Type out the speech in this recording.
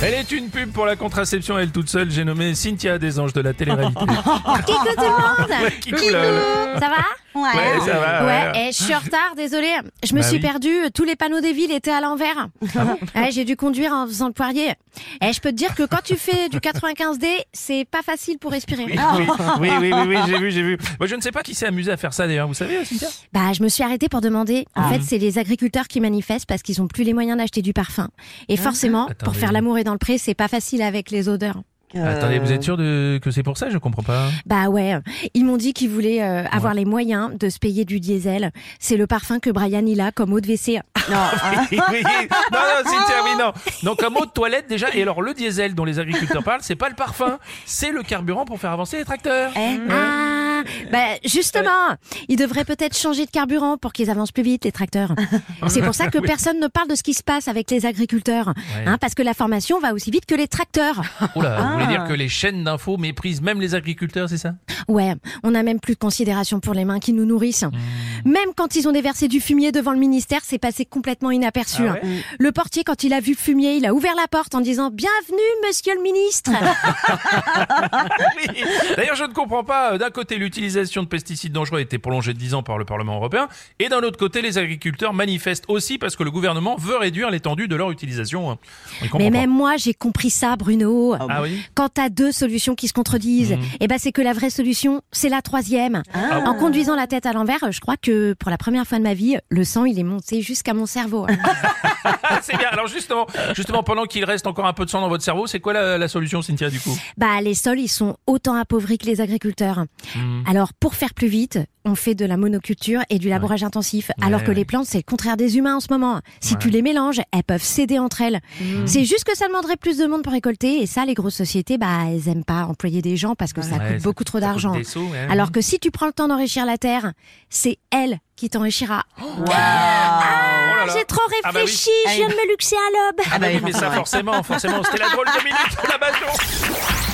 Elle est une pub pour la contraception, elle toute seule. J'ai nommé Cynthia des Anges de la télé-réalité. Coucou tout le monde Ouais, Kikou. Ça va Ouais, ça va. Ouais, ouais. et je suis en retard, désolé. Je me Bah suis oui. perdue, tous les panneaux des villes étaient à l'envers. Ouais, j'ai dû conduire en faisant le poirier. Et je peux te dire que quand tu fais du 95D, c'est pas facile pour respirer. Oui, oui, oui, oui, oui, oui, j'ai vu, j'ai vu. Moi, je ne sais pas qui s'est amusé à faire ça d'ailleurs. Vous savez, Cynthia? Bah, je me suis arrêtée pour demander. En Ah. fait, c'est les agriculteurs qui manifestent parce qu'ils ont plus les moyens d'acheter du parfum. Et forcément, pour faire l'amour et dans le pré, c'est pas facile avec les odeurs. Attendez, vous êtes sûr de... que c'est pour ça? Je comprends pas. Bah ouais, ils m'ont dit qu'ils voulaient euh, avoir les moyens de se payer du diesel. C'est le parfum que Brian il a comme eau de WC. Oui, oui. Non, non, oui, non. Donc, un mot de toilette déjà. Et alors, le diesel dont les agriculteurs parlent, c'est pas le parfum, c'est le carburant pour faire avancer les tracteurs. Ah, bah justement, ils devraient peut-être changer de carburant pour qu'ils avancent plus vite les tracteurs. C'est pour ça que personne ne parle de ce qui se passe avec les agriculteurs, hein, parce que la formation va aussi vite que les tracteurs. Oula, vous voulez dire que les chaînes d'infos méprisent même les agriculteurs, c'est ça? Ouais, on n'a même plus de considération pour les mains qui nous nourrissent. Même quand ils ont déversé du fumier devant le ministère, c'est passé complètement inaperçu. Ah ouais hein. Le portier, quand il a vu le fumier, il a ouvert la porte en disant Bienvenue, monsieur le ministre. Oui. D'ailleurs, je ne comprends pas. euh, D'un côté, l'utilisation de pesticides dangereux a été prolongée de 10 ans par le Parlement européen, et d'un autre côté, les agriculteurs manifestent aussi parce que le gouvernement veut réduire l'étendue de leur utilisation. hein. Mais pas. même moi, j'ai compris ça, Bruno. Ah oui? Quand t'as deux solutions qui se contredisent, eh ben c'est que la vraie solution, c'est la troisième. Ah. En conduisant la tête à l'envers, je crois que pour la première fois de ma vie, le sang il est monté jusqu'à mon cerveau. C'est bien. Alors justement, justement, pendant qu'il reste encore un peu de sang dans votre cerveau, c'est quoi la, la solution, Cynthia, du coup bah les sols, ils sont autant appauvris que les agriculteurs. Mhm. Alors pour faire plus vite, on fait de la monoculture et du labourage intensif, alors que ouais. les plantes c'est le contraire des humains en ce moment. Si tu les mélanges, elles peuvent céder entre elles. C'est juste que ça demanderait plus de monde pour récolter et ça les grosses sociétés bah elles aiment pas employer des gens parce que ça Ouais, coûte beaucoup trop ça d'argent. Alors que si tu prends le temps d'enrichir la terre, c'est elle qui t'enrichira. Oh là là. J'ai trop Ah bah oui. réfléchi, je viens de me luxer à l'aube. Ah bah oui, mais ça forcément, forcément, c'était la drôle de minute de la Bajon.